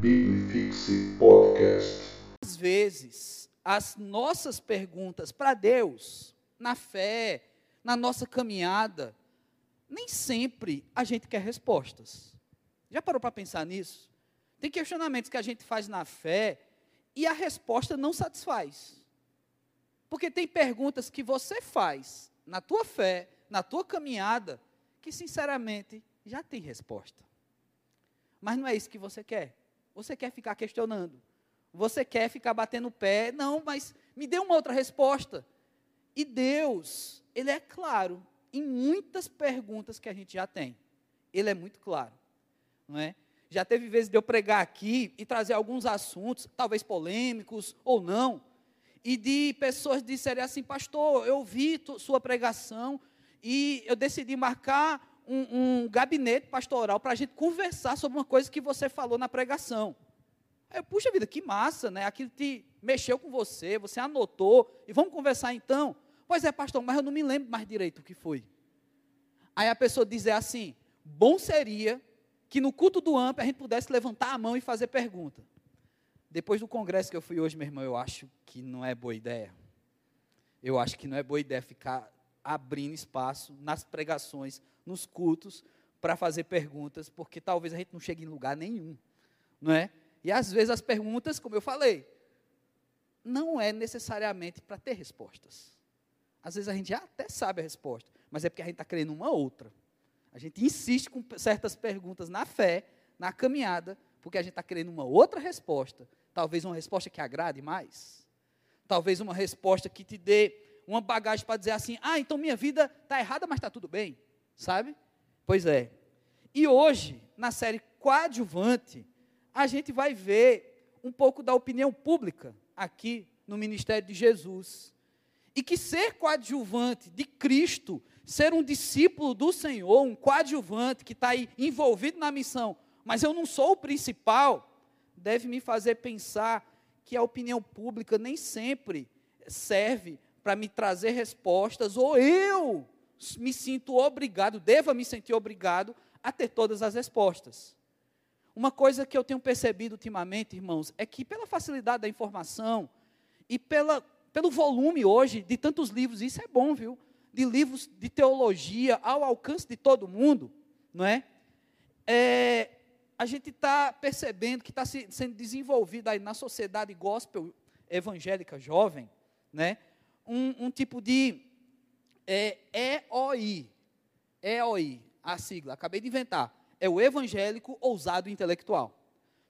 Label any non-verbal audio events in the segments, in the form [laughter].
Bibifixe Podcast. Às vezes, as nossas perguntas para Deus, na fé, na nossa caminhada, nem sempre a gente quer respostas. Já parou para pensar nisso? Tem questionamentos que a gente faz na fé e a resposta não satisfaz. Porque tem perguntas que você faz na tua fé, na tua caminhada, que sinceramente já tem resposta. Mas não é isso que você quer. Você quer ficar questionando. Você quer ficar batendo o pé. Não, mas me dê uma outra resposta. E Deus, Ele é claro em muitas perguntas que a gente já tem. Ele é muito claro. Não é? Já teve vezes de eu pregar aqui e trazer alguns assuntos, talvez polêmicos ou não, e de pessoas disserem assim, pastor, eu vi sua pregação e eu decidi marcar um, um gabinete pastoral para a gente conversar sobre uma coisa que você falou na pregação. Aí, puxa vida, que massa, né? Aquilo te mexeu com você, você anotou, e vamos conversar então. Pois é, pastor, mas eu não me lembro mais direito o que foi. Aí a pessoa dizer assim: bom seria que no culto do AMP a gente pudesse levantar a mão e fazer pergunta. Depois do congresso que eu fui hoje, meu irmão, eu acho que não é boa ideia. Eu acho que não é boa ideia ficar abrindo espaço nas pregações, nos cultos, para fazer perguntas, porque talvez a gente não chegue em lugar nenhum, não é? E às vezes as perguntas, como eu falei, não é necessariamente para ter respostas. Às vezes a gente já até sabe a resposta, mas é porque a gente está querendo uma outra. A gente insiste com certas perguntas na fé, na caminhada, porque a gente está querendo uma outra resposta. Talvez uma resposta que agrade mais. Talvez uma resposta que te dê uma bagagem para dizer assim: ah, então minha vida está errada, mas está tudo bem. Sabe? Pois é. E hoje, na série Coadjuvante, a gente vai ver um pouco da opinião pública aqui no ministério de Jesus. E que ser coadjuvante de Cristo ser um discípulo do Senhor, um coadjuvante que está aí envolvido na missão, mas eu não sou o principal, deve me fazer pensar que a opinião pública nem sempre serve para me trazer respostas, ou eu me sinto obrigado, deva me sentir obrigado a ter todas as respostas. Uma coisa que eu tenho percebido ultimamente, irmãos, é que pela facilidade da informação e pela, pelo volume hoje de tantos livros, isso é bom, viu? de livros de teologia ao alcance de todo mundo, não é? é a gente está percebendo que está se, sendo desenvolvido aí na sociedade gospel evangélica jovem, né? Um, um tipo de é, EOI, EOI, a sigla, acabei de inventar, é o evangélico ousado intelectual,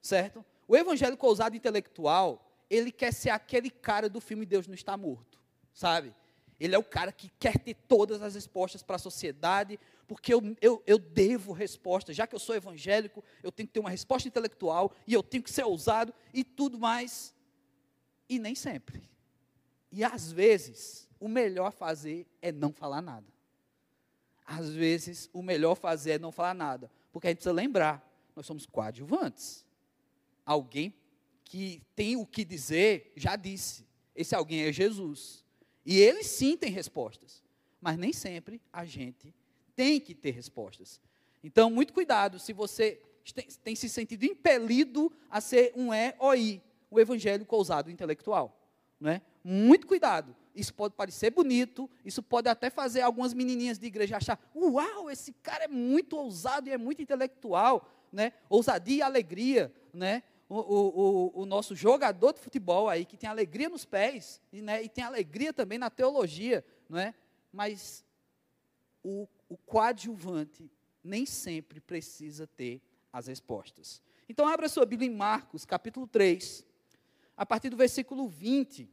certo? O evangélico ousado intelectual, ele quer ser aquele cara do filme Deus não está morto, sabe? Ele é o cara que quer ter todas as respostas para a sociedade, porque eu, eu, eu devo respostas. Já que eu sou evangélico, eu tenho que ter uma resposta intelectual, e eu tenho que ser ousado, e tudo mais. E nem sempre. E às vezes, o melhor fazer é não falar nada. Às vezes, o melhor fazer é não falar nada. Porque a gente precisa lembrar, nós somos coadjuvantes. Alguém que tem o que dizer, já disse. Esse alguém é Jesus. E eles sim têm respostas, mas nem sempre a gente tem que ter respostas. Então, muito cuidado se você tem, tem se sentido impelido a ser um EOI, o evangélico ousado intelectual. Né? Muito cuidado. Isso pode parecer bonito, isso pode até fazer algumas menininhas de igreja achar: uau, esse cara é muito ousado e é muito intelectual. Né? Ousadia e alegria. Né? o, o, o, nosso jogador de futebol aí, que tem alegria nos pés, e, né, e tem alegria também na teologia, não é? Mas o, o coadjuvante nem sempre precisa ter as respostas. Então, abra sua Bíblia em Marcos, capítulo 3, a partir do versículo 20.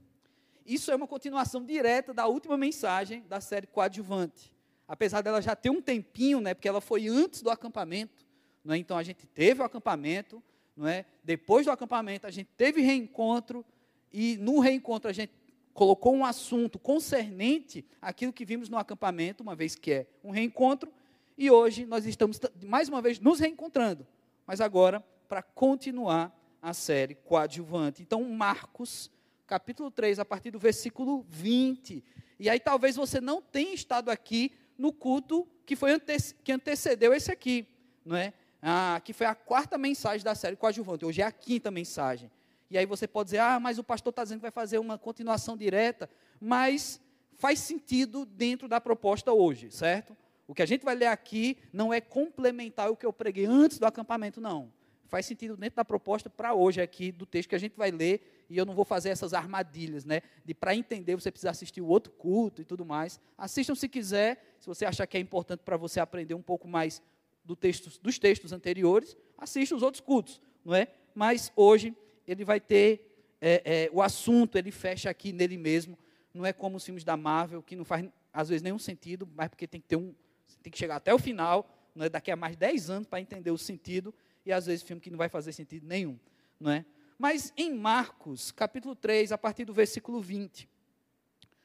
Isso é uma continuação direta da última mensagem da série Coadjuvante. Apesar dela já ter um tempinho, né, porque ela foi antes do acampamento, é? então a gente teve o acampamento, não é? Depois do acampamento, a gente teve reencontro, e no reencontro a gente colocou um assunto concernente àquilo que vimos no acampamento, uma vez que é um reencontro, e hoje nós estamos mais uma vez nos reencontrando, mas agora para continuar a série coadjuvante. Então, Marcos, capítulo 3, a partir do versículo 20. E aí talvez você não tenha estado aqui no culto que foi ante que antecedeu esse aqui, não é? ah, que foi a quarta mensagem da série coadjuvante, hoje é a quinta mensagem. E aí você pode dizer, ah, mas o pastor está dizendo que vai fazer uma continuação direta, mas faz sentido dentro da proposta hoje, certo? O que a gente vai ler aqui não é complementar o que eu preguei antes do acampamento, não. Faz sentido dentro da proposta para hoje aqui, do texto que a gente vai ler, e eu não vou fazer essas armadilhas, né? De para entender você precisa assistir o outro culto e tudo mais. Assistam se quiser, se você achar que é importante para você aprender um pouco mais do texto, dos textos anteriores, assista os outros cultos, não é? Mas hoje ele vai ter é, é, o assunto, ele fecha aqui nele mesmo. Não é como os filmes da Marvel, que não faz às vezes nenhum sentido, mas porque tem que ter um, tem que chegar até o final, não é? daqui a mais de 10 anos para entender o sentido, e às vezes filme que não vai fazer sentido nenhum, não é? Mas em Marcos, capítulo 3, a partir do versículo 20.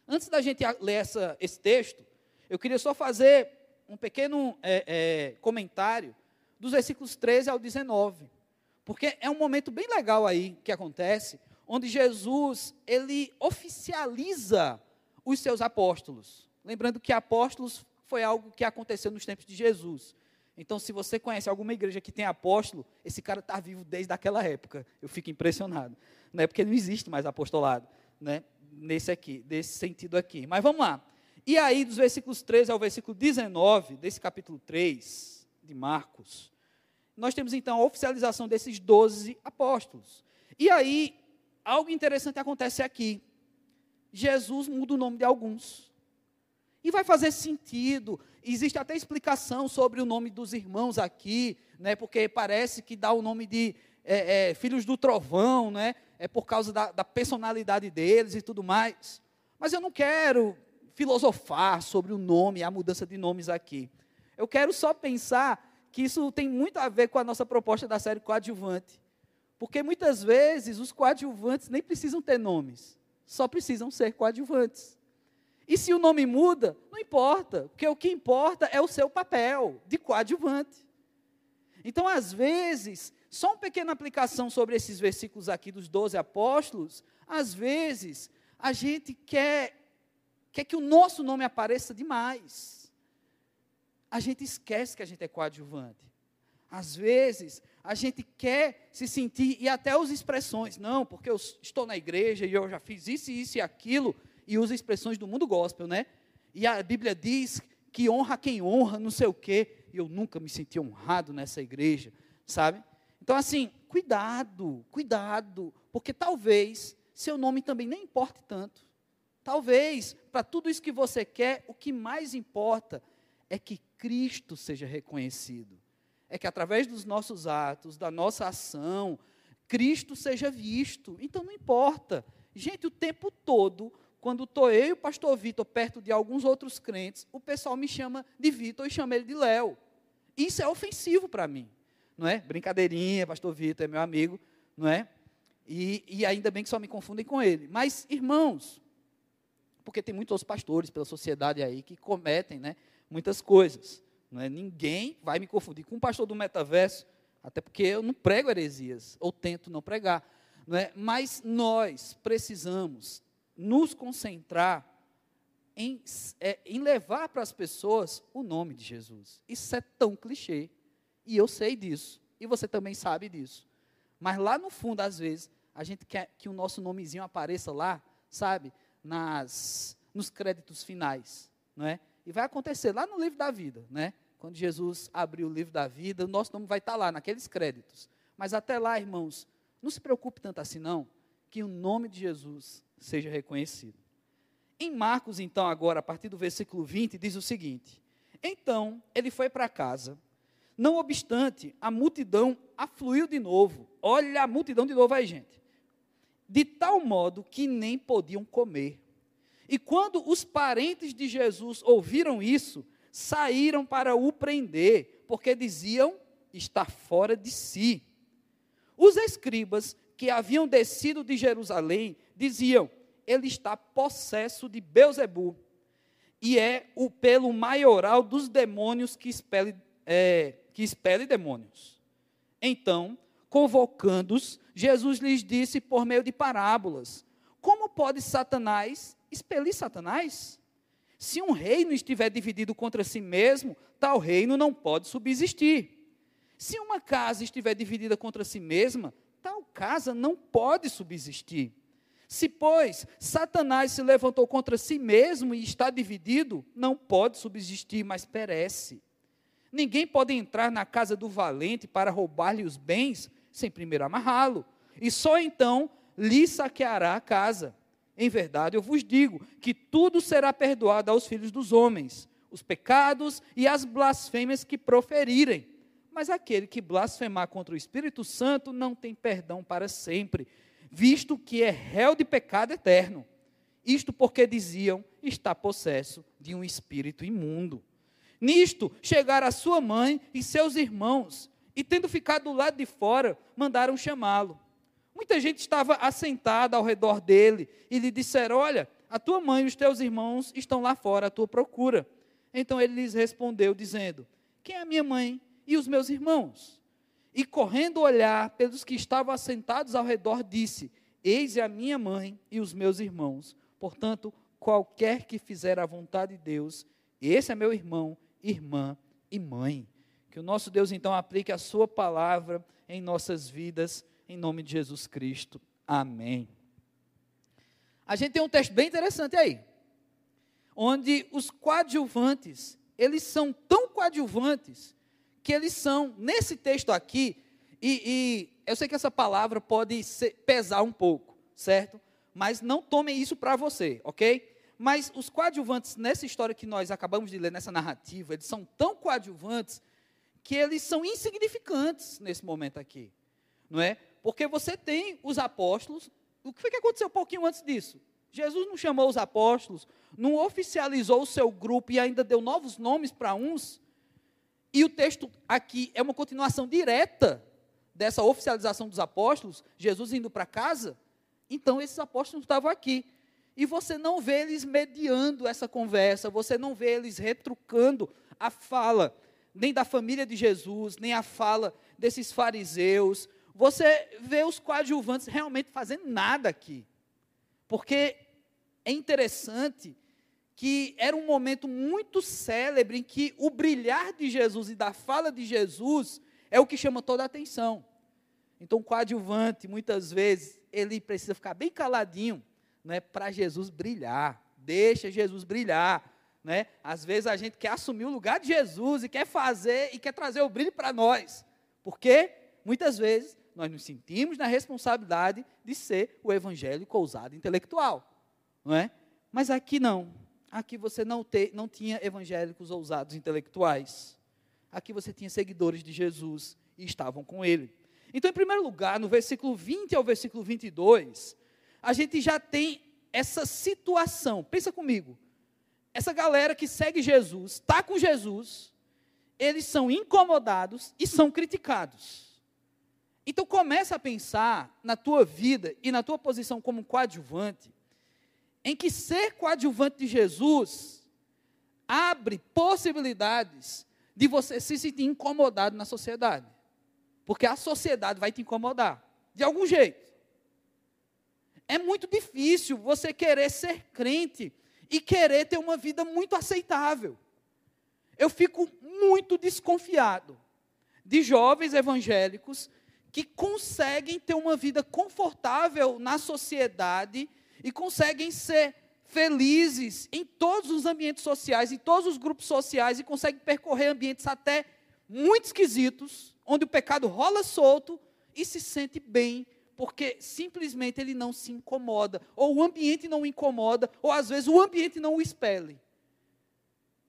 Antes da gente ler essa, esse texto, eu queria só fazer um pequeno é, é, comentário dos versículos 13 ao 19. Porque é um momento bem legal aí que acontece, onde Jesus, ele oficializa os seus apóstolos. Lembrando que apóstolos foi algo que aconteceu nos tempos de Jesus. Então, se você conhece alguma igreja que tem apóstolo, esse cara está vivo desde aquela época. Eu fico impressionado. Né? Porque não existe mais apostolado. Né? Nesse aqui, desse sentido aqui. Mas vamos lá. E aí, dos versículos 13 ao versículo 19, desse capítulo 3 de Marcos, nós temos então a oficialização desses 12 apóstolos. E aí, algo interessante acontece aqui. Jesus muda o nome de alguns. E vai fazer sentido. Existe até explicação sobre o nome dos irmãos aqui, né, porque parece que dá o nome de é, é, filhos do trovão, né, é por causa da, da personalidade deles e tudo mais. Mas eu não quero filosofar sobre o nome, a mudança de nomes aqui. Eu quero só pensar que isso tem muito a ver com a nossa proposta da série coadjuvante. Porque muitas vezes os coadjuvantes nem precisam ter nomes, só precisam ser coadjuvantes. E se o nome muda, não importa, porque o que importa é o seu papel de coadjuvante. Então, às vezes, só uma pequena aplicação sobre esses versículos aqui dos 12 apóstolos, às vezes, a gente quer, quer que o nosso nome apareça demais a gente esquece que a gente é coadjuvante. Às vezes, a gente quer se sentir, e até usa expressões, não, porque eu estou na igreja e eu já fiz isso, isso e aquilo, e usa expressões do mundo gospel, né? E a Bíblia diz que honra quem honra, não sei o quê, e eu nunca me senti honrado nessa igreja, sabe? Então, assim, cuidado, cuidado, porque talvez seu nome também nem importe tanto. Talvez, para tudo isso que você quer, o que mais importa é que Cristo seja reconhecido. É que através dos nossos atos, da nossa ação, Cristo seja visto. Então não importa. Gente, o tempo todo, quando e o pastor Vitor perto de alguns outros crentes, o pessoal me chama de Vitor e chama ele de Léo. Isso é ofensivo para mim. Não é? Brincadeirinha, pastor Vitor é meu amigo, não é? E, e ainda bem que só me confundem com ele. Mas, irmãos, porque tem muitos pastores pela sociedade aí que cometem, né? muitas coisas. Não é? Ninguém vai me confundir com um pastor do metaverso, até porque eu não prego heresias, ou tento não pregar. Não é? Mas nós precisamos nos concentrar em, é, em levar para as pessoas o nome de Jesus. Isso é tão clichê. E eu sei disso. E você também sabe disso. Mas lá no fundo, às vezes, a gente quer que o nosso nomezinho apareça lá, sabe? Nas, nos créditos finais. Não é? E vai acontecer lá no livro da vida, né? Quando Jesus abrir o livro da vida, o nosso nome vai estar lá, naqueles créditos. Mas até lá, irmãos, não se preocupe tanto assim, não, que o nome de Jesus seja reconhecido. Em Marcos, então, agora, a partir do versículo 20, diz o seguinte: Então ele foi para casa. Não obstante, a multidão afluiu de novo. Olha a multidão de novo aí, gente. De tal modo que nem podiam comer. E quando os parentes de Jesus ouviram isso, saíram para o prender, porque diziam: está fora de si. Os escribas que haviam descido de Jerusalém diziam: ele está possesso de Beuzebu, e é o pelo maioral dos demônios que expele, é, que expele demônios. Então, convocando-os, Jesus lhes disse por meio de parábolas: Como pode Satanás expelir Satanás? Se um reino estiver dividido contra si mesmo, tal reino não pode subsistir. Se uma casa estiver dividida contra si mesma, tal casa não pode subsistir. Se, pois, Satanás se levantou contra si mesmo e está dividido, não pode subsistir, mas perece. Ninguém pode entrar na casa do valente para roubar-lhe os bens sem primeiro amarrá-lo, e só então lhe saqueará a casa. Em verdade, eu vos digo que tudo será perdoado aos filhos dos homens, os pecados e as blasfêmias que proferirem. Mas aquele que blasfemar contra o Espírito Santo não tem perdão para sempre, visto que é réu de pecado eterno. Isto porque diziam está possesso de um espírito imundo. Nisto chegaram a sua mãe e seus irmãos, e tendo ficado do lado de fora, mandaram chamá-lo. Muita gente estava assentada ao redor dele e lhe disseram: Olha, a tua mãe e os teus irmãos estão lá fora à tua procura. Então ele lhes respondeu, dizendo: Quem é a minha mãe e os meus irmãos? E correndo olhar pelos que estavam assentados ao redor, disse: Eis a minha mãe e os meus irmãos. Portanto, qualquer que fizer a vontade de Deus, esse é meu irmão, irmã e mãe. Que o nosso Deus então aplique a sua palavra em nossas vidas, em nome de Jesus Cristo. Amém. A gente tem um texto bem interessante aí, onde os coadjuvantes, eles são tão coadjuvantes que eles são, nesse texto aqui, e, e eu sei que essa palavra pode ser, pesar um pouco, certo? Mas não tomem isso para você, ok? Mas os coadjuvantes, nessa história que nós acabamos de ler, nessa narrativa, eles são tão coadjuvantes que eles são insignificantes nesse momento aqui, não é? Porque você tem os apóstolos. O que foi que aconteceu um pouquinho antes disso? Jesus não chamou os apóstolos, não oficializou o seu grupo e ainda deu novos nomes para uns. E o texto aqui é uma continuação direta dessa oficialização dos apóstolos, Jesus indo para casa. Então esses apóstolos estavam aqui. E você não vê eles mediando essa conversa, você não vê eles retrucando a fala nem da família de Jesus, nem a fala desses fariseus. Você vê os coadjuvantes realmente fazendo nada aqui. Porque é interessante que era um momento muito célebre em que o brilhar de Jesus e da fala de Jesus é o que chama toda a atenção. Então, o coadjuvante, muitas vezes, ele precisa ficar bem caladinho, não é para Jesus brilhar. Deixa Jesus brilhar. Né? Às vezes a gente quer assumir o lugar de Jesus e quer fazer e quer trazer o brilho para nós. Porque muitas vezes nós nos sentimos na responsabilidade de ser o evangélico ousado intelectual. Não é? Mas aqui não. Aqui você não, te, não tinha evangélicos ousados intelectuais. Aqui você tinha seguidores de Jesus e estavam com ele. Então, em primeiro lugar, no versículo 20 ao versículo 22, a gente já tem essa situação. Pensa comigo essa galera que segue Jesus, está com Jesus, eles são incomodados e são criticados. Então começa a pensar na tua vida e na tua posição como coadjuvante, em que ser coadjuvante de Jesus abre possibilidades de você se sentir incomodado na sociedade. Porque a sociedade vai te incomodar, de algum jeito. É muito difícil você querer ser crente e querer ter uma vida muito aceitável. Eu fico muito desconfiado de jovens evangélicos que conseguem ter uma vida confortável na sociedade e conseguem ser felizes em todos os ambientes sociais, em todos os grupos sociais e conseguem percorrer ambientes até muito esquisitos, onde o pecado rola solto e se sente bem porque simplesmente ele não se incomoda, ou o ambiente não o incomoda, ou às vezes o ambiente não o expele.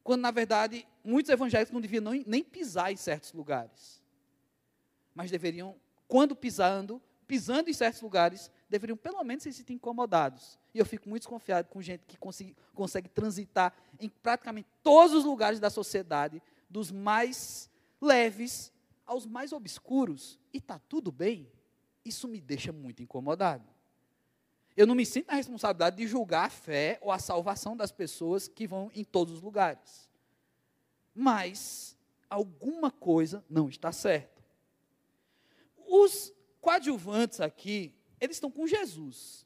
Quando, na verdade, muitos evangélicos não deviam nem pisar em certos lugares. Mas deveriam, quando pisando, pisando em certos lugares, deveriam pelo menos se sentir incomodados. E eu fico muito desconfiado com gente que consegue, consegue transitar em praticamente todos os lugares da sociedade, dos mais leves aos mais obscuros, e está tudo bem. Isso me deixa muito incomodado. Eu não me sinto na responsabilidade de julgar a fé ou a salvação das pessoas que vão em todos os lugares. Mas alguma coisa não está certa. Os coadjuvantes aqui, eles estão com Jesus.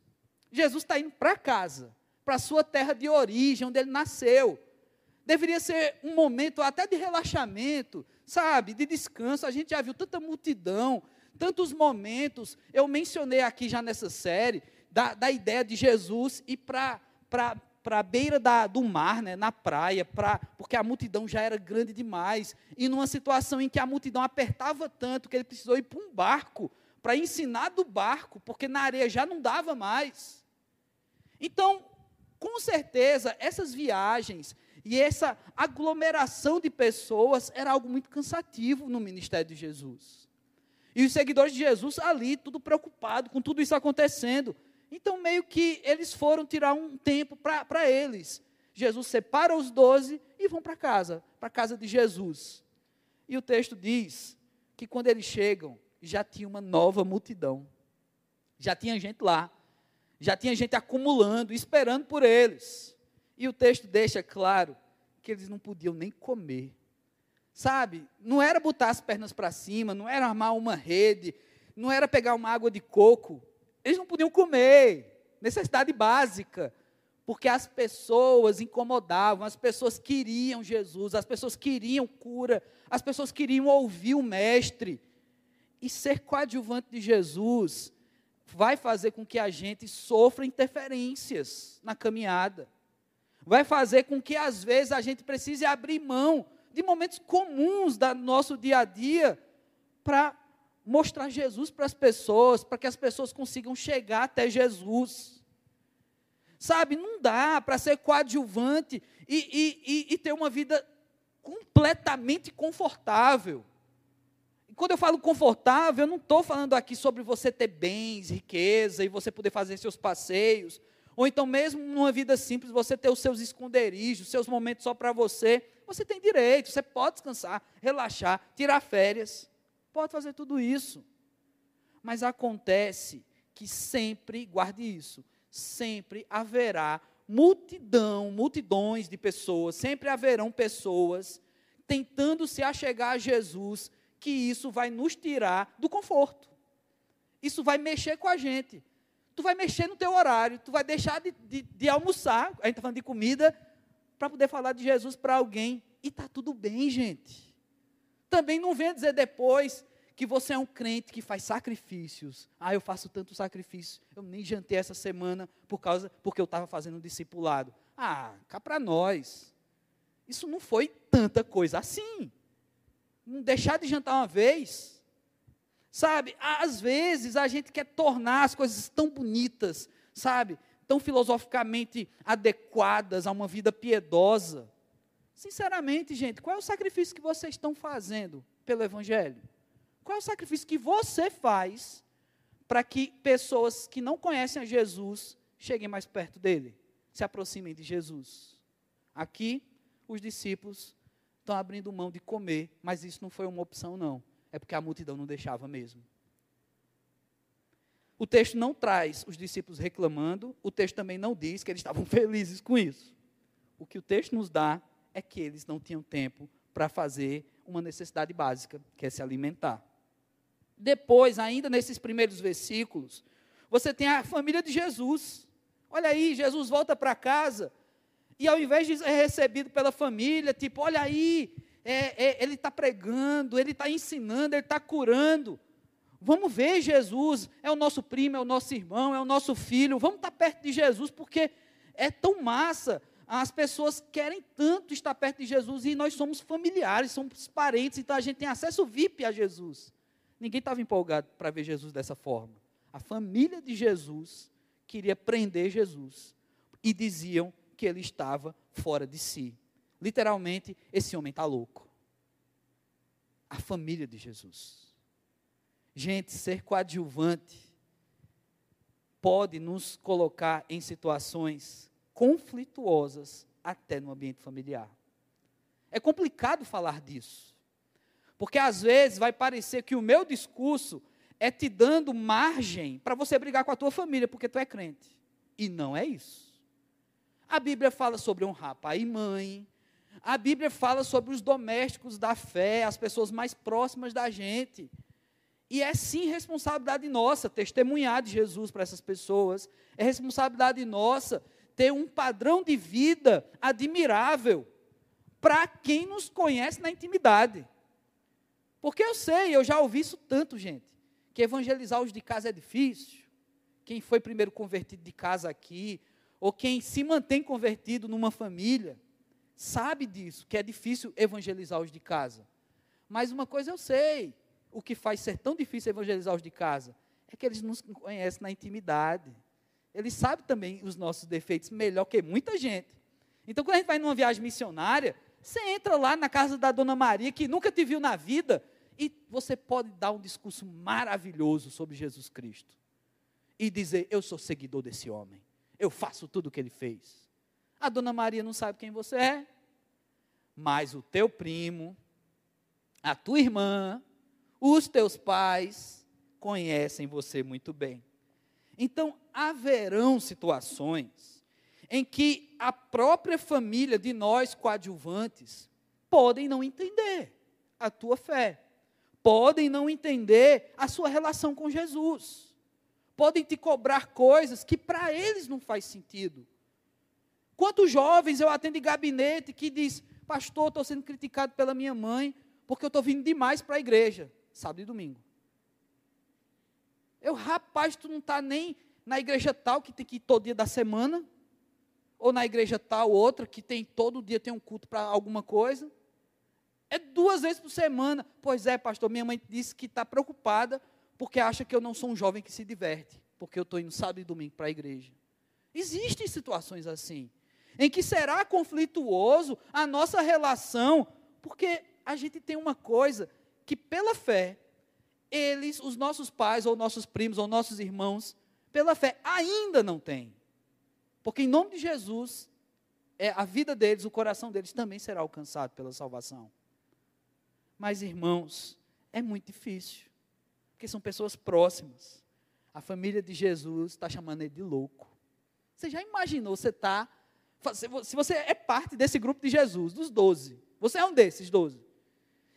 Jesus está indo para casa, para a sua terra de origem, onde ele nasceu. Deveria ser um momento até de relaxamento, sabe, de descanso. A gente já viu tanta multidão, tantos momentos. Eu mencionei aqui já nessa série da, da ideia de Jesus ir para para a beira da, do mar, né, na praia, pra, porque a multidão já era grande demais. E numa situação em que a multidão apertava tanto que ele precisou ir para um barco, para ensinar do barco, porque na areia já não dava mais. Então, com certeza, essas viagens e essa aglomeração de pessoas era algo muito cansativo no ministério de Jesus. E os seguidores de Jesus ali, tudo preocupado com tudo isso acontecendo. Então, meio que eles foram tirar um tempo para eles. Jesus separa os doze e vão para casa, para a casa de Jesus. E o texto diz que quando eles chegam, já tinha uma nova multidão. Já tinha gente lá. Já tinha gente acumulando, esperando por eles. E o texto deixa claro que eles não podiam nem comer. Sabe? Não era botar as pernas para cima, não era armar uma rede, não era pegar uma água de coco. Eles não podiam comer, necessidade básica, porque as pessoas incomodavam, as pessoas queriam Jesus, as pessoas queriam cura, as pessoas queriam ouvir o Mestre. E ser coadjuvante de Jesus vai fazer com que a gente sofra interferências na caminhada. Vai fazer com que, às vezes, a gente precise abrir mão de momentos comuns do nosso dia a dia para mostrar Jesus para as pessoas, para que as pessoas consigam chegar até Jesus. Sabe, não dá para ser coadjuvante e, e, e, e ter uma vida completamente confortável. Quando eu falo confortável, eu não estou falando aqui sobre você ter bens, riqueza e você poder fazer seus passeios. Ou então, mesmo numa vida simples, você ter os seus esconderijos, seus momentos só para você. Você tem direito, você pode descansar, relaxar, tirar férias pode fazer tudo isso. Mas acontece que sempre, guarde isso, sempre haverá multidão, multidões de pessoas, sempre haverão pessoas tentando se achegar a Jesus, que isso vai nos tirar do conforto. Isso vai mexer com a gente. Tu vai mexer no teu horário, tu vai deixar de, de, de almoçar, a gente está falando de comida, para poder falar de Jesus para alguém. E está tudo bem, gente. Também não venha dizer depois que você é um crente que faz sacrifícios. Ah, eu faço tanto sacrifício. Eu nem jantei essa semana por causa porque eu estava fazendo um discipulado. Ah, cá para nós. Isso não foi tanta coisa assim. Não deixar de jantar uma vez. Sabe, às vezes a gente quer tornar as coisas tão bonitas, sabe, tão filosoficamente adequadas a uma vida piedosa. Sinceramente, gente, qual é o sacrifício que vocês estão fazendo pelo Evangelho? Qual é o sacrifício que você faz para que pessoas que não conhecem a Jesus cheguem mais perto dele, se aproximem de Jesus? Aqui, os discípulos estão abrindo mão de comer, mas isso não foi uma opção, não. É porque a multidão não deixava mesmo. O texto não traz os discípulos reclamando, o texto também não diz que eles estavam [laughs] felizes com isso. O que o texto nos dá é que eles não tinham tempo para fazer uma necessidade básica, que é se alimentar. Depois, ainda nesses primeiros versículos, você tem a família de Jesus. Olha aí, Jesus volta para casa e ao invés de ser recebido pela família, tipo, olha aí, é, é, ele está pregando, ele está ensinando, ele está curando. Vamos ver Jesus, é o nosso primo, é o nosso irmão, é o nosso filho. Vamos estar tá perto de Jesus, porque é tão massa as pessoas querem tanto estar perto de Jesus e nós somos familiares, somos parentes, então a gente tem acesso VIP a Jesus. Ninguém estava empolgado para ver Jesus dessa forma. A família de Jesus queria prender Jesus e diziam que ele estava fora de si. Literalmente, esse homem está louco. A família de Jesus. Gente, ser coadjuvante pode nos colocar em situações conflituosas até no ambiente familiar. É complicado falar disso. Porque às vezes vai parecer que o meu discurso é te dando margem para você brigar com a tua família porque tu é crente. E não é isso. A Bíblia fala sobre honrar pai e mãe. A Bíblia fala sobre os domésticos da fé, as pessoas mais próximas da gente. E é sim responsabilidade nossa testemunhar de Jesus para essas pessoas. É responsabilidade nossa ter um padrão de vida admirável. para quem nos conhece na intimidade. Porque eu sei, eu já ouvi isso tanto, gente, que evangelizar os de casa é difícil. Quem foi primeiro convertido de casa aqui, ou quem se mantém convertido numa família, sabe disso, que é difícil evangelizar os de casa. Mas uma coisa eu sei, o que faz ser tão difícil evangelizar os de casa é que eles nos conhecem na intimidade. Eles sabem também os nossos defeitos melhor que muita gente. Então, quando a gente vai numa viagem missionária, você entra lá na casa da Dona Maria, que nunca te viu na vida, e você pode dar um discurso maravilhoso sobre Jesus Cristo. E dizer: Eu sou seguidor desse homem. Eu faço tudo o que ele fez. A Dona Maria não sabe quem você é, mas o teu primo, a tua irmã, os teus pais conhecem você muito bem. Então, haverão situações em que a própria família de nós coadjuvantes podem não entender a tua fé, podem não entender a sua relação com Jesus, podem te cobrar coisas que para eles não faz sentido. Quantos jovens eu atendo em gabinete que diz, pastor, estou sendo criticado pela minha mãe porque eu estou vindo demais para a igreja, sábado e domingo. Eu, rapaz, tu não está nem na igreja tal, que tem que ir todo dia da semana, ou na igreja tal, outra, que tem todo dia tem um culto para alguma coisa. É duas vezes por semana. Pois é, pastor, minha mãe disse que está preocupada porque acha que eu não sou um jovem que se diverte, porque eu estou indo sábado e domingo para a igreja. Existem situações assim, em que será conflituoso a nossa relação, porque a gente tem uma coisa que pela fé, eles, os nossos pais, ou nossos primos, ou nossos irmãos, pela fé ainda não têm. Porque em nome de Jesus, é, a vida deles, o coração deles também será alcançado pela salvação. Mas, irmãos, é muito difícil. Porque são pessoas próximas. A família de Jesus está chamando ele de louco. Você já imaginou você está. Se você é parte desse grupo de Jesus, dos doze, você é um desses doze.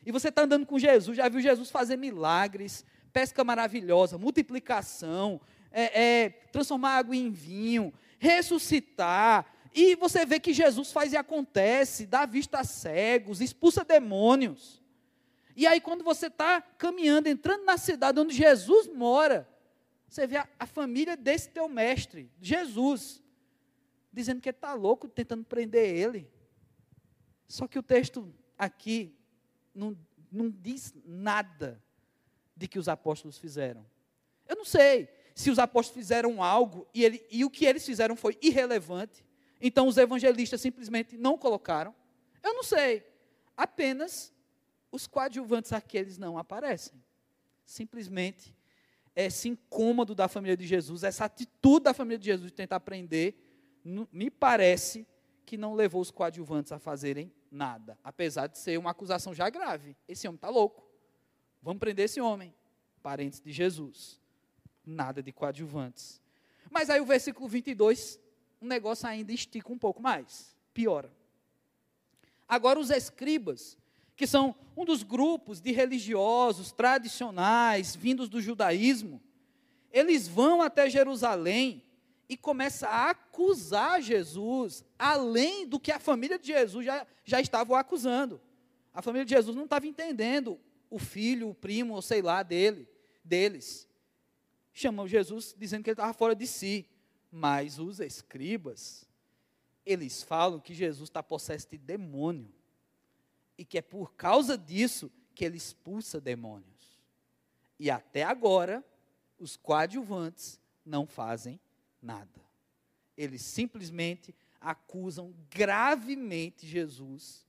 E você está andando com Jesus, já viu Jesus fazer milagres, pesca maravilhosa, multiplicação, é, é, transformar água em vinho, ressuscitar. E você vê que Jesus faz e acontece, dá vista a cegos, expulsa demônios. E aí, quando você está caminhando, entrando na cidade onde Jesus mora, você vê a, a família desse teu mestre, Jesus, dizendo que está louco, tentando prender ele. Só que o texto aqui não, não diz nada de que os apóstolos fizeram. Eu não sei se os apóstolos fizeram algo e, ele, e o que eles fizeram foi irrelevante, então os evangelistas simplesmente não colocaram. Eu não sei. Apenas os coadjuvantes aqueles não aparecem. Simplesmente esse incômodo da família de Jesus, essa atitude da família de Jesus de tentar aprender, me parece que não levou os coadjuvantes a fazerem nada, apesar de ser uma acusação já grave. Esse homem está louco. Vamos prender esse homem. Parentes de Jesus nada de coadjuvantes. Mas aí o versículo 22, o negócio ainda estica um pouco mais, piora. Agora os escribas, que são um dos grupos de religiosos tradicionais vindos do judaísmo, eles vão até Jerusalém e começam a acusar Jesus, além do que a família de Jesus já, já estava acusando. A família de Jesus não estava entendendo o filho, o primo, ou sei lá, dele, deles chamou Jesus dizendo que ele estava fora de si. Mas os escribas, eles falam que Jesus está possesso de demônio. E que é por causa disso que ele expulsa demônios. E até agora, os coadjuvantes não fazem nada. Eles simplesmente acusam gravemente Jesus.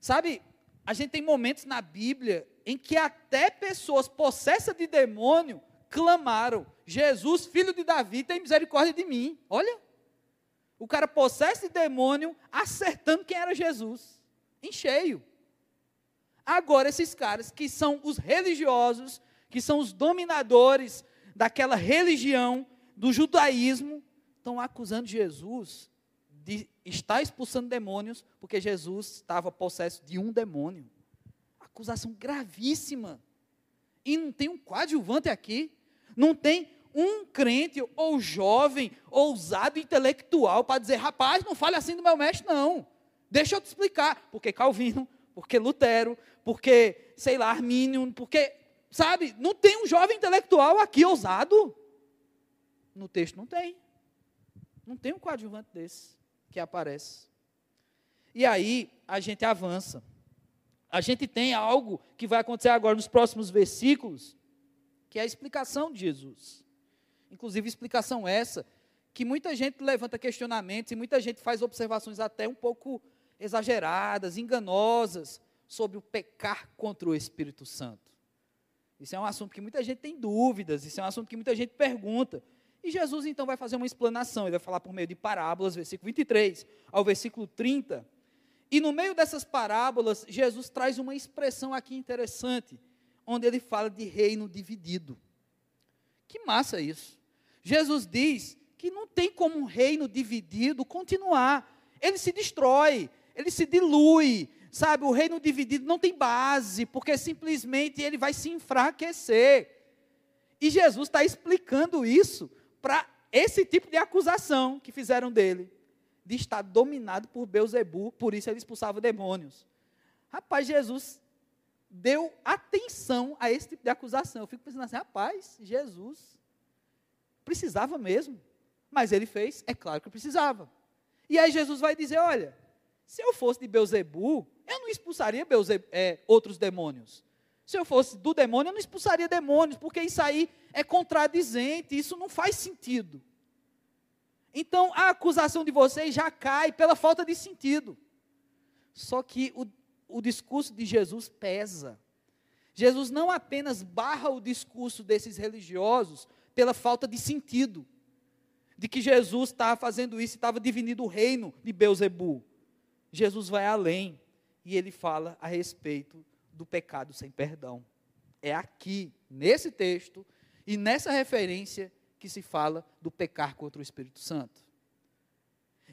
Sabe, a gente tem momentos na Bíblia em que até pessoas possessas de demônio clamaram: Jesus, filho de Davi, tem misericórdia de mim. Olha, o cara possesso de demônio acertando quem era Jesus, em cheio. Agora, esses caras que são os religiosos, que são os dominadores daquela religião, do judaísmo, estão acusando Jesus de estar expulsando demônios, porque Jesus estava possesso de um demônio. Acusação gravíssima. E não tem um coadjuvante aqui. Não tem um crente ou jovem, ousado, intelectual, para dizer, rapaz, não fale assim do meu mestre, não. Deixa eu te explicar. Porque Calvino, porque Lutero, porque, sei lá, Armínio, porque, sabe, não tem um jovem intelectual aqui ousado. No texto não tem. Não tem um coadjuvante desse que aparece. E aí a gente avança. A gente tem algo que vai acontecer agora nos próximos versículos, que é a explicação de Jesus. Inclusive, explicação essa que muita gente levanta questionamentos e muita gente faz observações até um pouco exageradas, enganosas, sobre o pecar contra o Espírito Santo. Isso é um assunto que muita gente tem dúvidas, isso é um assunto que muita gente pergunta. E Jesus então vai fazer uma explanação, ele vai falar por meio de parábolas, versículo 23 ao versículo 30. E no meio dessas parábolas, Jesus traz uma expressão aqui interessante, onde ele fala de reino dividido. Que massa isso! Jesus diz que não tem como um reino dividido continuar. Ele se destrói, ele se dilui, sabe? O reino dividido não tem base, porque simplesmente ele vai se enfraquecer. E Jesus está explicando isso para esse tipo de acusação que fizeram dele, de estar dominado por Beuzebu, por isso ele expulsava demônios. Rapaz, Jesus deu atenção a esse tipo de acusação. Eu fico pensando assim, rapaz, Jesus precisava mesmo. Mas ele fez, é claro que precisava. E aí Jesus vai dizer: olha, se eu fosse de Beuzebu, eu não expulsaria Beuze, é, outros demônios. Se eu fosse do demônio, eu não expulsaria demônios, porque isso aí é contradizente, isso não faz sentido. Então a acusação de vocês já cai pela falta de sentido. Só que o, o discurso de Jesus pesa. Jesus não apenas barra o discurso desses religiosos pela falta de sentido, de que Jesus estava fazendo isso e estava dividindo o reino de Beuzebu. Jesus vai além e ele fala a respeito do pecado sem perdão. É aqui, nesse texto e nessa referência que se fala do pecar contra o Espírito Santo.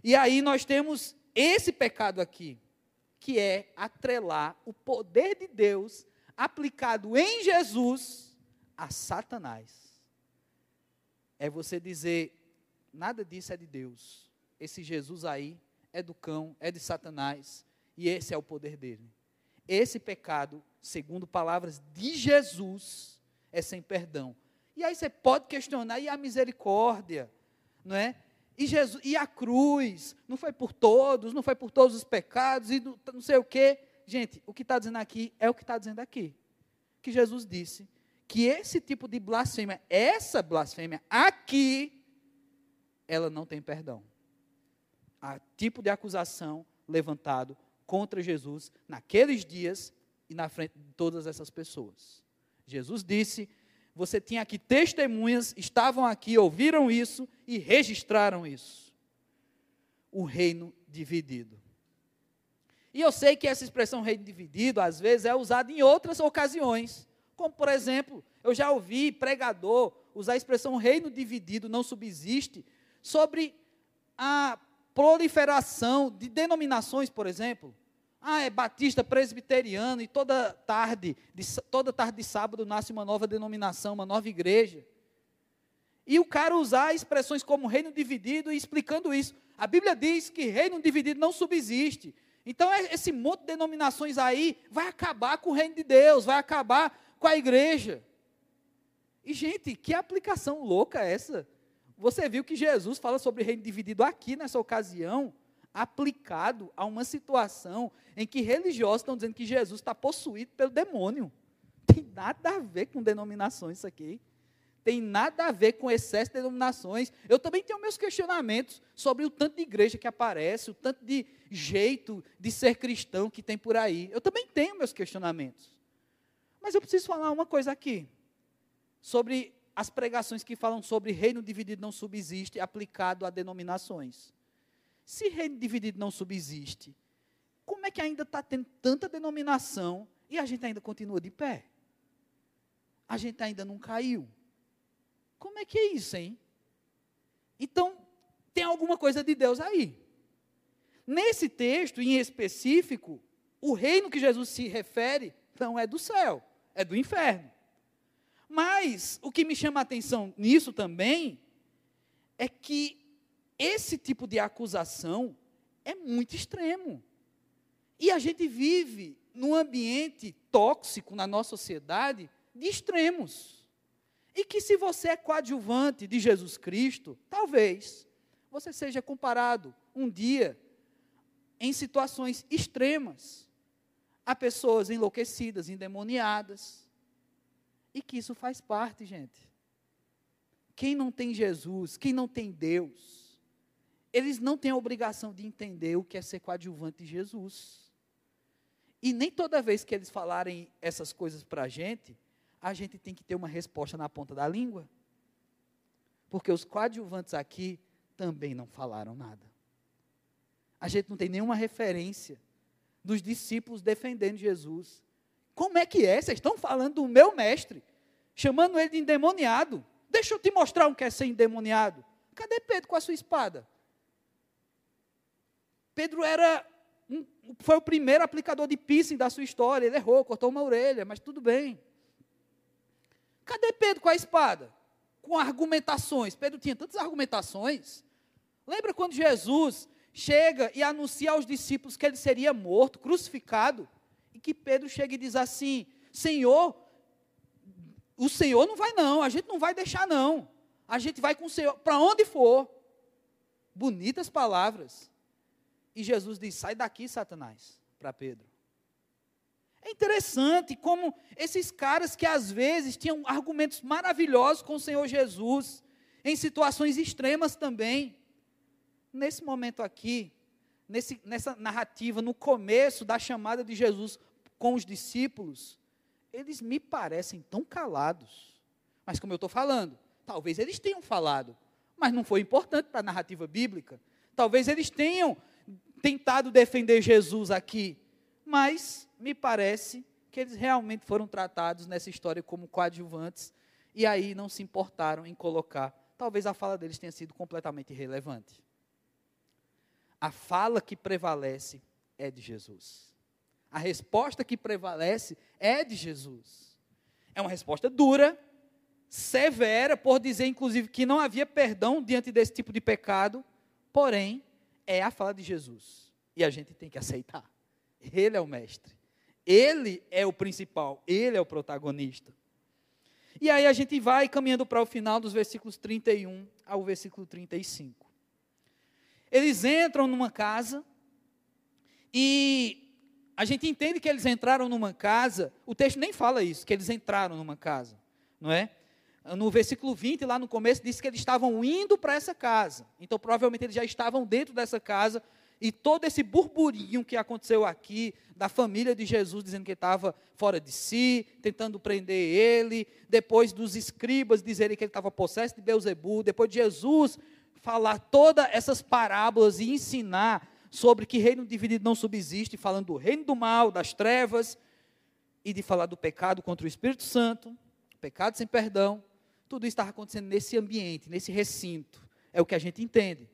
E aí nós temos esse pecado aqui, que é atrelar o poder de Deus aplicado em Jesus a Satanás. É você dizer, Nada disso é de Deus. Esse Jesus aí é do cão, é de Satanás, e esse é o poder dele. Esse pecado, segundo palavras de Jesus, é sem perdão. E aí você pode questionar, e a misericórdia, não é? E, Jesus, e a cruz, não foi por todos, não foi por todos os pecados, e não, não sei o quê. Gente, o que está dizendo aqui é o que está dizendo aqui. Que Jesus disse que esse tipo de blasfêmia, essa blasfêmia aqui, ela não tem perdão. Há tipo de acusação levantado contra Jesus naqueles dias e na frente de todas essas pessoas. Jesus disse: Você tinha aqui testemunhas, estavam aqui, ouviram isso e registraram isso. O reino dividido. E eu sei que essa expressão reino dividido, às vezes, é usada em outras ocasiões. Como, por exemplo, eu já ouvi pregador usar a expressão reino dividido não subsiste sobre a proliferação de denominações, por exemplo. Ah, é batista, presbiteriano, e toda tarde, de, toda tarde de sábado nasce uma nova denominação, uma nova igreja. E o cara usar expressões como reino dividido e explicando isso. A Bíblia diz que reino dividido não subsiste. Então, é, esse monte de denominações aí vai acabar com o reino de Deus, vai acabar com a igreja. E, gente, que aplicação louca é essa? Você viu que Jesus fala sobre reino dividido aqui nessa ocasião, aplicado a uma situação em que religiosos estão dizendo que Jesus está possuído pelo demônio. Tem nada a ver com denominações isso aqui. Tem nada a ver com excesso de denominações. Eu também tenho meus questionamentos sobre o tanto de igreja que aparece, o tanto de jeito de ser cristão que tem por aí. Eu também tenho meus questionamentos. Mas eu preciso falar uma coisa aqui sobre as pregações que falam sobre reino dividido não subsiste aplicado a denominações. Se reino dividido não subsiste, como é que ainda está tendo tanta denominação e a gente ainda continua de pé? A gente ainda não caiu. Como é que é isso, hein? Então, tem alguma coisa de Deus aí. Nesse texto, em específico, o reino que Jesus se refere não é do céu, é do inferno. Mas o que me chama a atenção nisso também é que esse tipo de acusação é muito extremo. E a gente vive num ambiente tóxico na nossa sociedade de extremos. E que se você é coadjuvante de Jesus Cristo, talvez você seja comparado um dia em situações extremas a pessoas enlouquecidas, endemoniadas. E que isso faz parte, gente. Quem não tem Jesus, quem não tem Deus, eles não têm a obrigação de entender o que é ser coadjuvante de Jesus. E nem toda vez que eles falarem essas coisas para a gente, a gente tem que ter uma resposta na ponta da língua. Porque os coadjuvantes aqui também não falaram nada. A gente não tem nenhuma referência dos discípulos defendendo Jesus. Como é que é? Vocês estão falando do meu mestre, chamando ele de endemoniado. Deixa eu te mostrar um que é ser endemoniado. Cadê Pedro com a sua espada? Pedro era um, foi o primeiro aplicador de piercing da sua história. Ele errou, cortou uma orelha, mas tudo bem. Cadê Pedro com a espada? Com argumentações. Pedro tinha tantas argumentações. Lembra quando Jesus chega e anuncia aos discípulos que ele seria morto, crucificado? Que Pedro chega e diz assim: Senhor, o Senhor não vai não, a gente não vai deixar não. A gente vai com o Senhor para onde for. Bonitas palavras. E Jesus diz: "Sai daqui, Satanás", para Pedro. É interessante como esses caras que às vezes tinham argumentos maravilhosos com o Senhor Jesus, em situações extremas também. Nesse momento aqui, nesse, nessa narrativa, no começo da chamada de Jesus com os discípulos, eles me parecem tão calados. Mas como eu estou falando, talvez eles tenham falado, mas não foi importante para a narrativa bíblica. Talvez eles tenham tentado defender Jesus aqui, mas me parece que eles realmente foram tratados nessa história como coadjuvantes e aí não se importaram em colocar. Talvez a fala deles tenha sido completamente irrelevante. A fala que prevalece é de Jesus. A resposta que prevalece é de Jesus. É uma resposta dura, severa, por dizer, inclusive, que não havia perdão diante desse tipo de pecado, porém, é a fala de Jesus. E a gente tem que aceitar. Ele é o mestre. Ele é o principal. Ele é o protagonista. E aí a gente vai caminhando para o final dos versículos 31 ao versículo 35. Eles entram numa casa e a gente entende que eles entraram numa casa, o texto nem fala isso, que eles entraram numa casa, não é? No versículo 20, lá no começo, diz que eles estavam indo para essa casa. Então, provavelmente, eles já estavam dentro dessa casa. E todo esse burburinho que aconteceu aqui, da família de Jesus dizendo que estava fora de si, tentando prender ele, depois dos escribas dizerem que ele estava possesso de Beuzebu, depois de Jesus falar todas essas parábolas e ensinar sobre que reino dividido não subsiste, falando do reino do mal, das trevas, e de falar do pecado contra o Espírito Santo, pecado sem perdão. Tudo isso estava acontecendo nesse ambiente, nesse recinto. É o que a gente entende.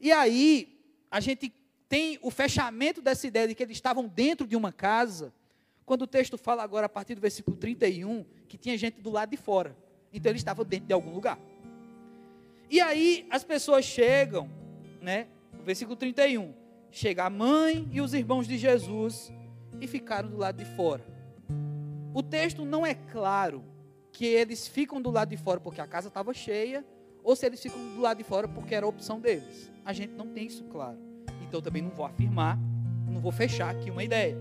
E aí, a gente tem o fechamento dessa ideia de que eles estavam dentro de uma casa, quando o texto fala agora, a partir do versículo 31, que tinha gente do lado de fora. Então, eles estavam dentro de algum lugar. E aí, as pessoas chegam, né? Versículo 31. Chega a mãe e os irmãos de Jesus e ficaram do lado de fora. O texto não é claro que eles ficam do lado de fora porque a casa estava cheia, ou se eles ficam do lado de fora porque era a opção deles. A gente não tem isso claro. Então também não vou afirmar, não vou fechar aqui uma ideia.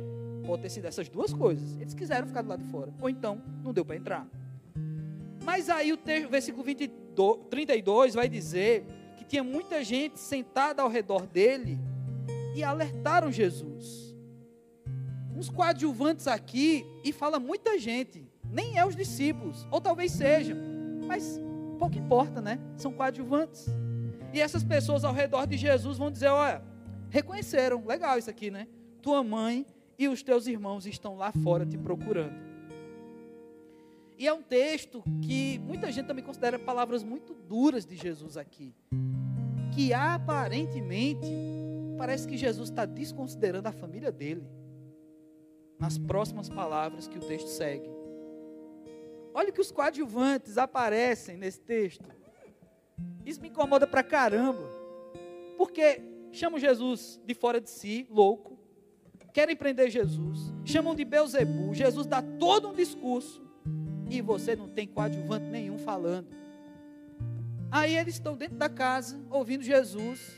Pode ter sido essas duas coisas. Eles quiseram ficar do lado de fora, ou então não deu para entrar. Mas aí o texto, versículo 22, 32 vai dizer tinha muita gente sentada ao redor dele e alertaram Jesus. Uns coadjuvantes aqui, e fala muita gente, nem é os discípulos, ou talvez sejam, mas pouco importa, né? São coadjuvantes. E essas pessoas ao redor de Jesus vão dizer: olha, reconheceram, legal isso aqui, né? Tua mãe e os teus irmãos estão lá fora te procurando. E é um texto que muita gente também considera palavras muito duras de Jesus aqui que aparentemente parece que Jesus está desconsiderando a família dele. Nas próximas palavras que o texto segue. Olha que os coadjuvantes aparecem nesse texto. Isso me incomoda pra caramba. Porque chama Jesus de fora de si, louco. querem prender Jesus, chamam de Beuzebu. Jesus dá todo um discurso e você não tem coadjuvante nenhum falando. Aí eles estão dentro da casa, ouvindo Jesus.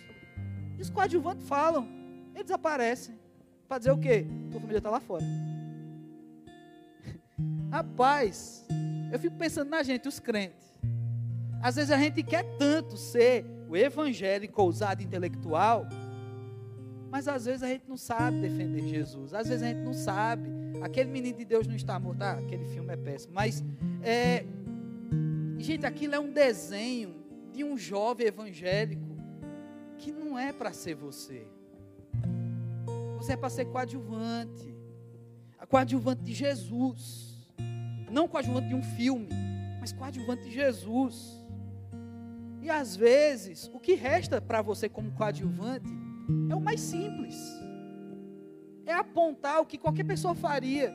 E os coadjuvantes falam, eles aparecem. Para dizer o quê? Tua família está lá fora. [laughs] Rapaz, eu fico pensando na gente, os crentes. Às vezes a gente quer tanto ser o evangélico ousado intelectual, mas às vezes a gente não sabe defender Jesus. Às vezes a gente não sabe. Aquele menino de Deus não está morto. Ah, aquele filme é péssimo. Mas, é, gente, aquilo é um desenho de um jovem evangélico que não é para ser você. Você é para ser coadjuvante. A coadjuvante de Jesus. Não coadjuvante de um filme, mas coadjuvante de Jesus. E às vezes, o que resta para você como coadjuvante é o mais simples. É apontar o que qualquer pessoa faria.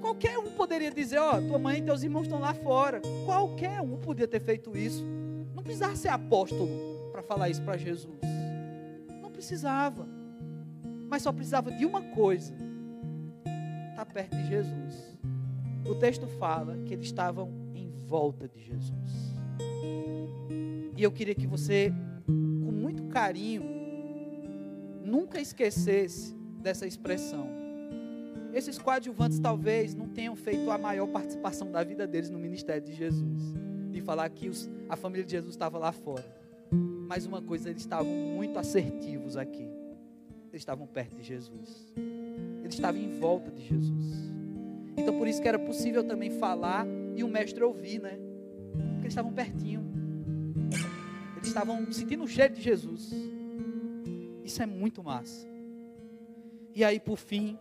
Qualquer um poderia dizer: Ó, oh, tua mãe e teus irmãos estão lá fora. Qualquer um podia ter feito isso. Não precisava ser apóstolo para falar isso para Jesus. Não precisava. Mas só precisava de uma coisa: estar tá perto de Jesus. O texto fala que eles estavam em volta de Jesus. E eu queria que você, com muito carinho, nunca esquecesse dessa expressão. Esses coadjuvantes talvez não tenham feito a maior participação da vida deles no ministério de Jesus. De falar que os, a família de Jesus estava lá fora. Mas uma coisa, eles estavam muito assertivos aqui. Eles estavam perto de Jesus. Eles estavam em volta de Jesus. Então por isso que era possível também falar e o mestre ouvir, né? Porque eles estavam pertinho. Eles estavam sentindo o cheiro de Jesus. Isso é muito massa. E aí, por fim,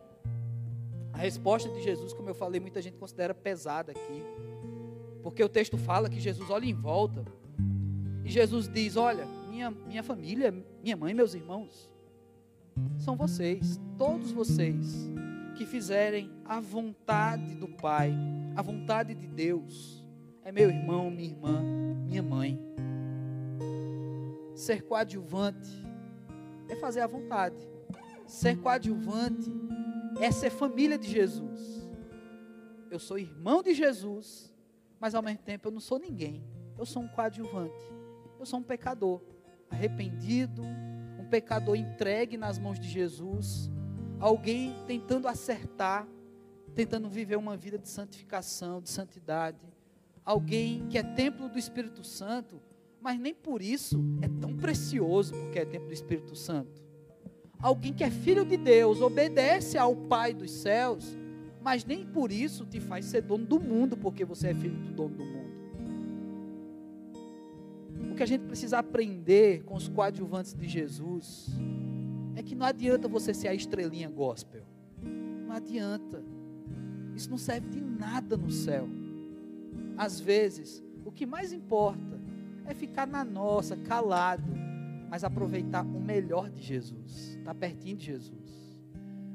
a resposta de Jesus, como eu falei, muita gente considera pesada aqui. Porque o texto fala que Jesus olha em volta. E Jesus diz: Olha, minha, minha família, minha mãe, meus irmãos, são vocês, todos vocês que fizerem a vontade do Pai, a vontade de Deus, é meu irmão, minha irmã, minha mãe. Ser coadjuvante é fazer a vontade. Ser coadjuvante é ser família de Jesus. Eu sou irmão de Jesus, mas ao mesmo tempo eu não sou ninguém. Eu sou um coadjuvante. Eu sou um pecador arrependido, um pecador entregue nas mãos de Jesus, alguém tentando acertar, tentando viver uma vida de santificação, de santidade, alguém que é templo do Espírito Santo, mas nem por isso é tão precioso porque é templo do Espírito Santo. Alguém que é filho de Deus, obedece ao Pai dos céus, mas nem por isso te faz ser dono do mundo, porque você é filho do dono do mundo. O que a gente precisa aprender com os coadjuvantes de Jesus é que não adianta você ser a estrelinha gospel. Não adianta. Isso não serve de nada no céu. Às vezes, o que mais importa é ficar na nossa, calado, mas aproveitar o melhor de Jesus, estar tá pertinho de Jesus.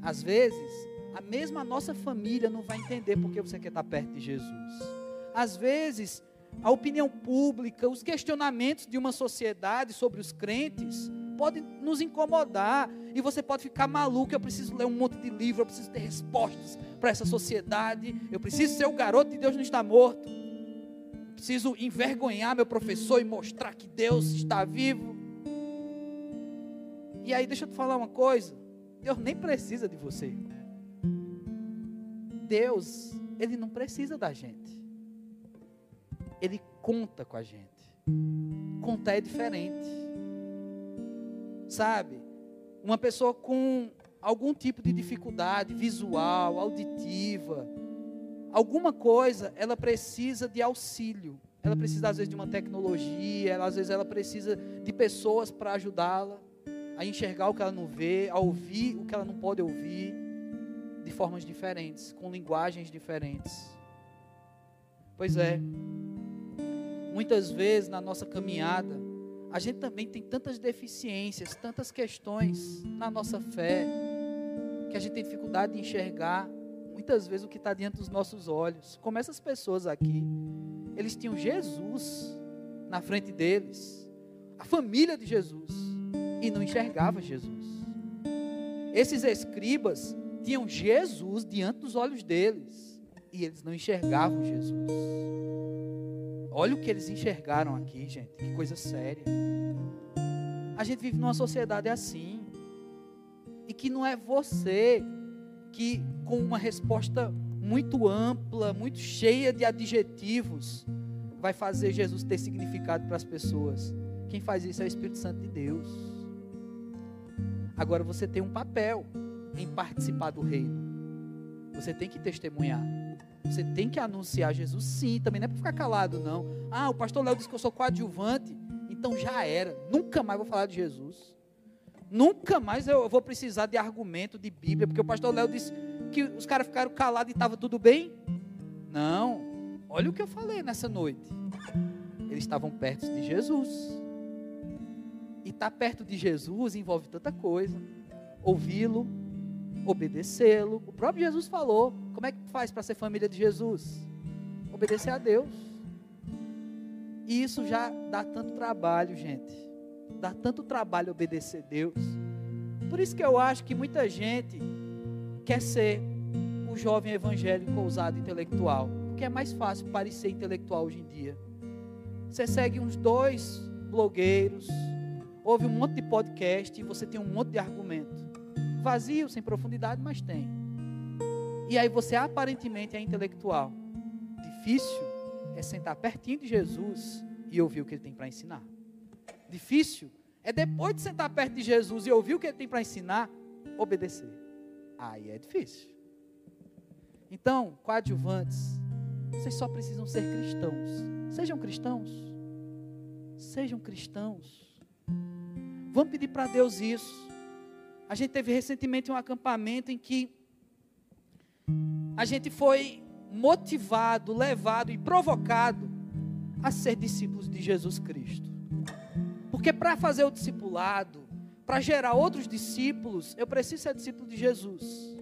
Às vezes, a mesma nossa família não vai entender porque você quer estar perto de Jesus. Às vezes, a opinião pública, os questionamentos de uma sociedade sobre os crentes pode nos incomodar e você pode ficar maluco. Eu preciso ler um monte de livro, eu preciso ter respostas para essa sociedade. Eu preciso ser o garoto de Deus não está morto. Eu preciso envergonhar meu professor e mostrar que Deus está vivo. E aí, deixa eu te falar uma coisa: Deus nem precisa de você. Deus, Ele não precisa da gente. Ele conta com a gente. Contar é diferente. Sabe? Uma pessoa com algum tipo de dificuldade visual, auditiva, alguma coisa, ela precisa de auxílio. Ela precisa às vezes de uma tecnologia, ela, às vezes ela precisa de pessoas para ajudá-la a enxergar o que ela não vê, a ouvir o que ela não pode ouvir, de formas diferentes, com linguagens diferentes. Pois é, muitas vezes na nossa caminhada, a gente também tem tantas deficiências, tantas questões na nossa fé, que a gente tem dificuldade de enxergar muitas vezes o que está diante dos nossos olhos. Como essas pessoas aqui, eles tinham Jesus na frente deles, a família de Jesus, e não enxergava Jesus. Esses escribas tinham Jesus diante dos olhos deles e eles não enxergavam Jesus. Olha o que eles enxergaram aqui, gente, que coisa séria. A gente vive numa sociedade assim, e que não é você que, com uma resposta muito ampla, muito cheia de adjetivos, vai fazer Jesus ter significado para as pessoas. Quem faz isso é o Espírito Santo de Deus. Agora você tem um papel em participar do reino. Você tem que testemunhar. Você tem que anunciar Jesus, sim. Também não é para ficar calado, não. Ah, o pastor Léo disse que eu sou coadjuvante. Então já era. Nunca mais vou falar de Jesus. Nunca mais eu vou precisar de argumento de Bíblia, porque o pastor Léo disse que os caras ficaram calados e estava tudo bem. Não. Olha o que eu falei nessa noite. Eles estavam perto de Jesus. E estar tá perto de Jesus envolve tanta coisa. Ouvi-lo, obedecê-lo. O próprio Jesus falou: como é que faz para ser família de Jesus? Obedecer a Deus. E isso já dá tanto trabalho, gente. Dá tanto trabalho obedecer a Deus. Por isso que eu acho que muita gente quer ser o jovem evangélico ousado intelectual. Porque é mais fácil parecer intelectual hoje em dia. Você segue uns dois blogueiros, ouve um monte de podcast e você tem um monte de argumento. Vazio, sem profundidade, mas tem. E aí você aparentemente é intelectual. Difícil é sentar pertinho de Jesus e ouvir o que ele tem para ensinar difícil é depois de sentar perto de Jesus e ouvir o que ele tem para ensinar, obedecer. Aí é difícil. Então, coadjuvantes, vocês só precisam ser cristãos. Sejam cristãos. Sejam cristãos. Vamos pedir para Deus isso. A gente teve recentemente um acampamento em que a gente foi motivado, levado e provocado a ser discípulos de Jesus Cristo. Porque para fazer o discipulado, para gerar outros discípulos, eu preciso ser discípulo de Jesus.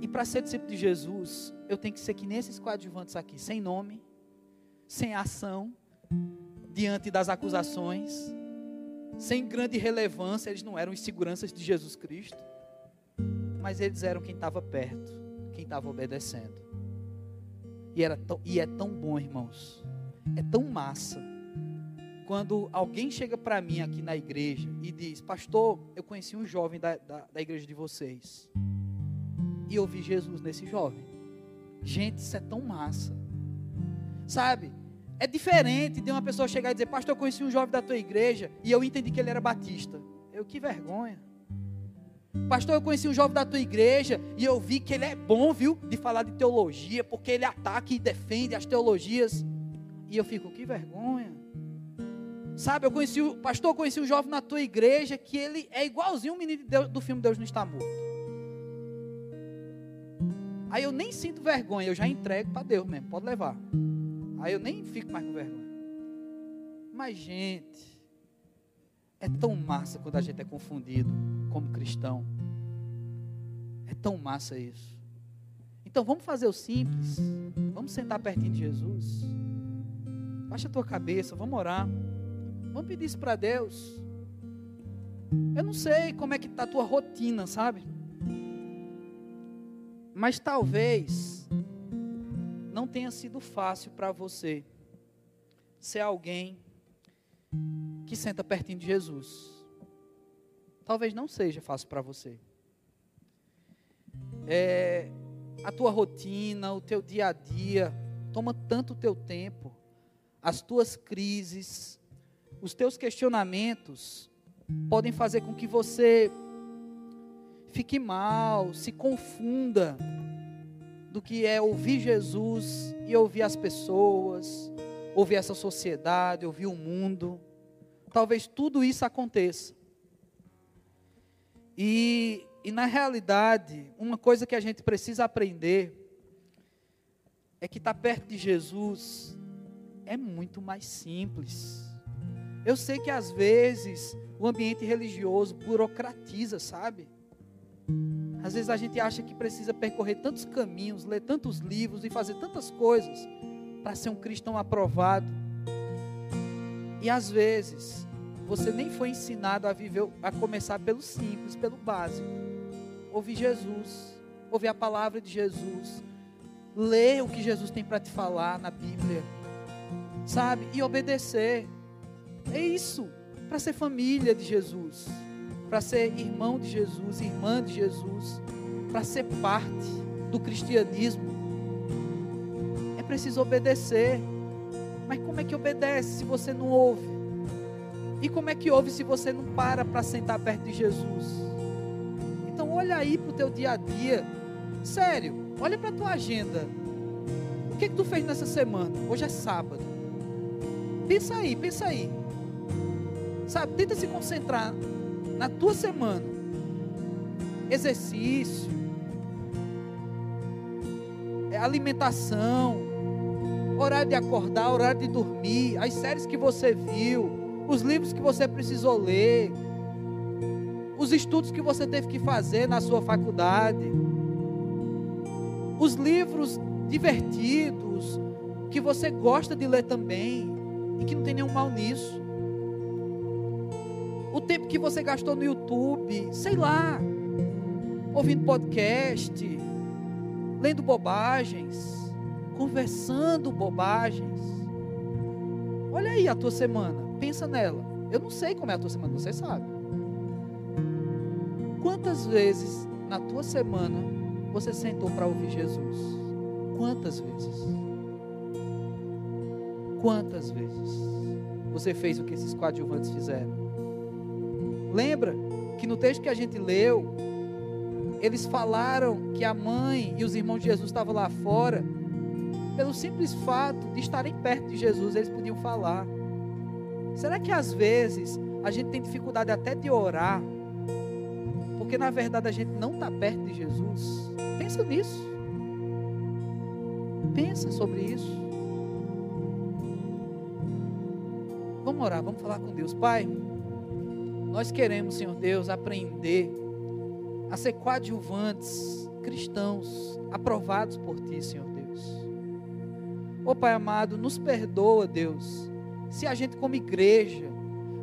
E para ser discípulo de Jesus, eu tenho que ser que nesses coadjuvantes aqui, sem nome, sem ação, diante das acusações, sem grande relevância, eles não eram os seguranças de Jesus Cristo, mas eles eram quem estava perto, quem estava obedecendo. E, era tão, e é tão bom, irmãos, é tão massa quando alguém chega para mim aqui na igreja e diz, pastor, eu conheci um jovem da, da, da, igreja de vocês. E eu vi Jesus nesse jovem. Gente, isso é tão massa. Sabe? É diferente de uma pessoa chegar e dizer, pastor, eu conheci um jovem da tua igreja e eu entendi que ele era batista. Eu, que vergonha. Pastor, eu conheci um jovem da tua igreja e eu vi que ele é bom, viu, de falar de teologia, porque ele ataca e defende as teologias. E eu fico, que vergonha. Sabe, eu conheci o pastor, eu conheci um jovem na tua igreja que ele é igualzinho o menino de Deus, do filme Deus não está morto. Aí eu nem sinto vergonha, eu já entrego para Deus mesmo, pode levar. Aí eu nem fico mais com vergonha. Mas gente, é tão massa quando a gente é confundido como cristão. É tão massa isso. Então vamos fazer o simples. Vamos sentar pertinho de Jesus. Baixa a tua cabeça, vamos orar. Vamos pedir isso para Deus. Eu não sei como é que está a tua rotina, sabe? Mas talvez não tenha sido fácil para você ser alguém que senta pertinho de Jesus. Talvez não seja fácil para você. É, a tua rotina, o teu dia a dia, toma tanto teu tempo, as tuas crises, os teus questionamentos podem fazer com que você fique mal, se confunda do que é ouvir Jesus e ouvir as pessoas, ouvir essa sociedade, ouvir o mundo. Talvez tudo isso aconteça. E, e na realidade, uma coisa que a gente precisa aprender é que estar perto de Jesus é muito mais simples. Eu sei que às vezes o ambiente religioso burocratiza, sabe? Às vezes a gente acha que precisa percorrer tantos caminhos, ler tantos livros e fazer tantas coisas para ser um cristão aprovado. E às vezes você nem foi ensinado a viver, a começar pelo simples, pelo básico. Ouvir Jesus, ouvir a palavra de Jesus, ler o que Jesus tem para te falar na Bíblia, sabe? E obedecer. É isso, para ser família de Jesus, para ser irmão de Jesus, irmã de Jesus, para ser parte do cristianismo. É preciso obedecer. Mas como é que obedece se você não ouve? E como é que ouve se você não para para sentar perto de Jesus? Então olha aí para o teu dia a dia. Sério, olha para a tua agenda. O que, que tu fez nessa semana? Hoje é sábado. Pensa aí, pensa aí. Sabe, tenta se concentrar na tua semana. Exercício, é alimentação, horário de acordar, horário de dormir, as séries que você viu, os livros que você precisou ler, os estudos que você teve que fazer na sua faculdade, os livros divertidos que você gosta de ler também e que não tem nenhum mal nisso. O tempo que você gastou no YouTube, sei lá, ouvindo podcast, lendo bobagens, conversando bobagens. Olha aí a tua semana, pensa nela. Eu não sei como é a tua semana, você sabe. Quantas vezes na tua semana você sentou para ouvir Jesus? Quantas vezes? Quantas vezes você fez o que esses coadjuvantes fizeram? Lembra que no texto que a gente leu, eles falaram que a mãe e os irmãos de Jesus estavam lá fora pelo simples fato de estarem perto de Jesus, eles podiam falar. Será que às vezes a gente tem dificuldade até de orar, porque na verdade a gente não está perto de Jesus? Pensa nisso. Pensa sobre isso. Vamos orar, vamos falar com Deus. Pai, nós queremos, Senhor Deus, aprender a ser coadjuvantes cristãos aprovados por Ti, Senhor Ô oh, Pai amado, nos perdoa, Deus, se a gente, como igreja,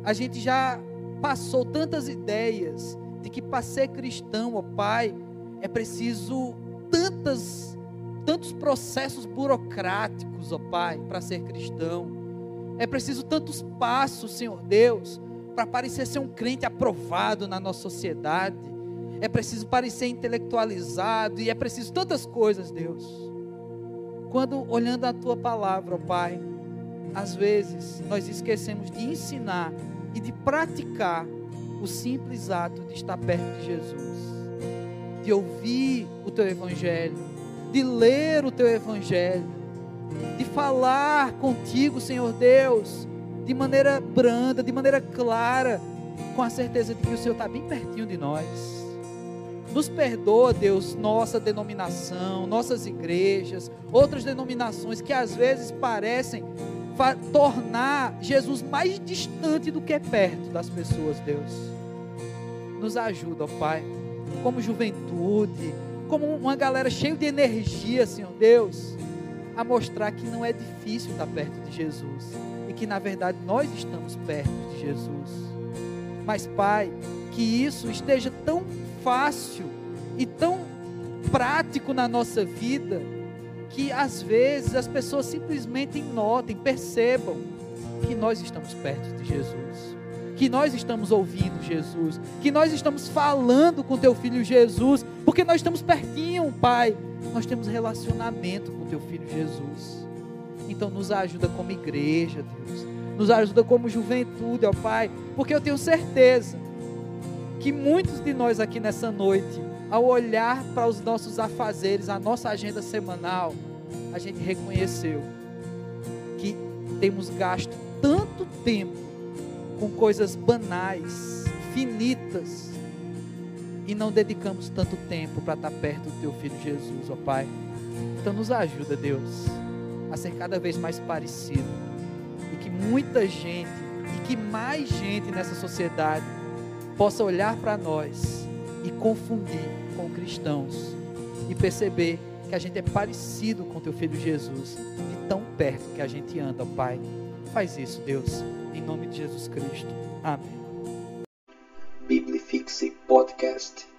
a gente já passou tantas ideias de que para ser cristão, ó oh, Pai, é preciso tantas, tantos processos burocráticos, ó oh, Pai, para ser cristão. É preciso tantos passos, Senhor Deus, para parecer ser um crente aprovado na nossa sociedade. É preciso parecer intelectualizado e é preciso tantas coisas, Deus. Quando olhando a tua palavra, ó Pai, às vezes nós esquecemos de ensinar e de praticar o simples ato de estar perto de Jesus, de ouvir o teu evangelho, de ler o teu evangelho, de falar contigo, Senhor Deus, de maneira branda, de maneira clara, com a certeza de que o Senhor está bem pertinho de nós. Nos perdoa, Deus, nossa denominação, nossas igrejas, outras denominações que às vezes parecem tornar Jesus mais distante do que perto das pessoas, Deus. Nos ajuda, ó Pai, como juventude, como uma galera cheia de energia, Senhor Deus, a mostrar que não é difícil estar perto de Jesus e que na verdade nós estamos perto de Jesus. Mas, Pai, que isso esteja tão fácil e tão prático na nossa vida que às vezes as pessoas simplesmente notem, percebam que nós estamos perto de Jesus, que nós estamos ouvindo Jesus, que nós estamos falando com teu filho Jesus, porque nós estamos pertinho, Pai. Nós temos relacionamento com teu filho Jesus. Então nos ajuda como igreja, Deus. Nos ajuda como juventude, ó Pai, porque eu tenho certeza que muitos de nós aqui nessa noite, ao olhar para os nossos afazeres, a nossa agenda semanal, a gente reconheceu que temos gasto tanto tempo com coisas banais, finitas, e não dedicamos tanto tempo para estar perto do teu filho Jesus, ó Pai. Então nos ajuda, Deus, a ser cada vez mais parecido. E que muita gente, e que mais gente nessa sociedade possa olhar para nós e confundir com cristãos e perceber que a gente é parecido com teu filho Jesus, de tão perto que a gente anda, Pai. Faz isso, Deus, em nome de Jesus Cristo. Amém. Biblifixe Podcast.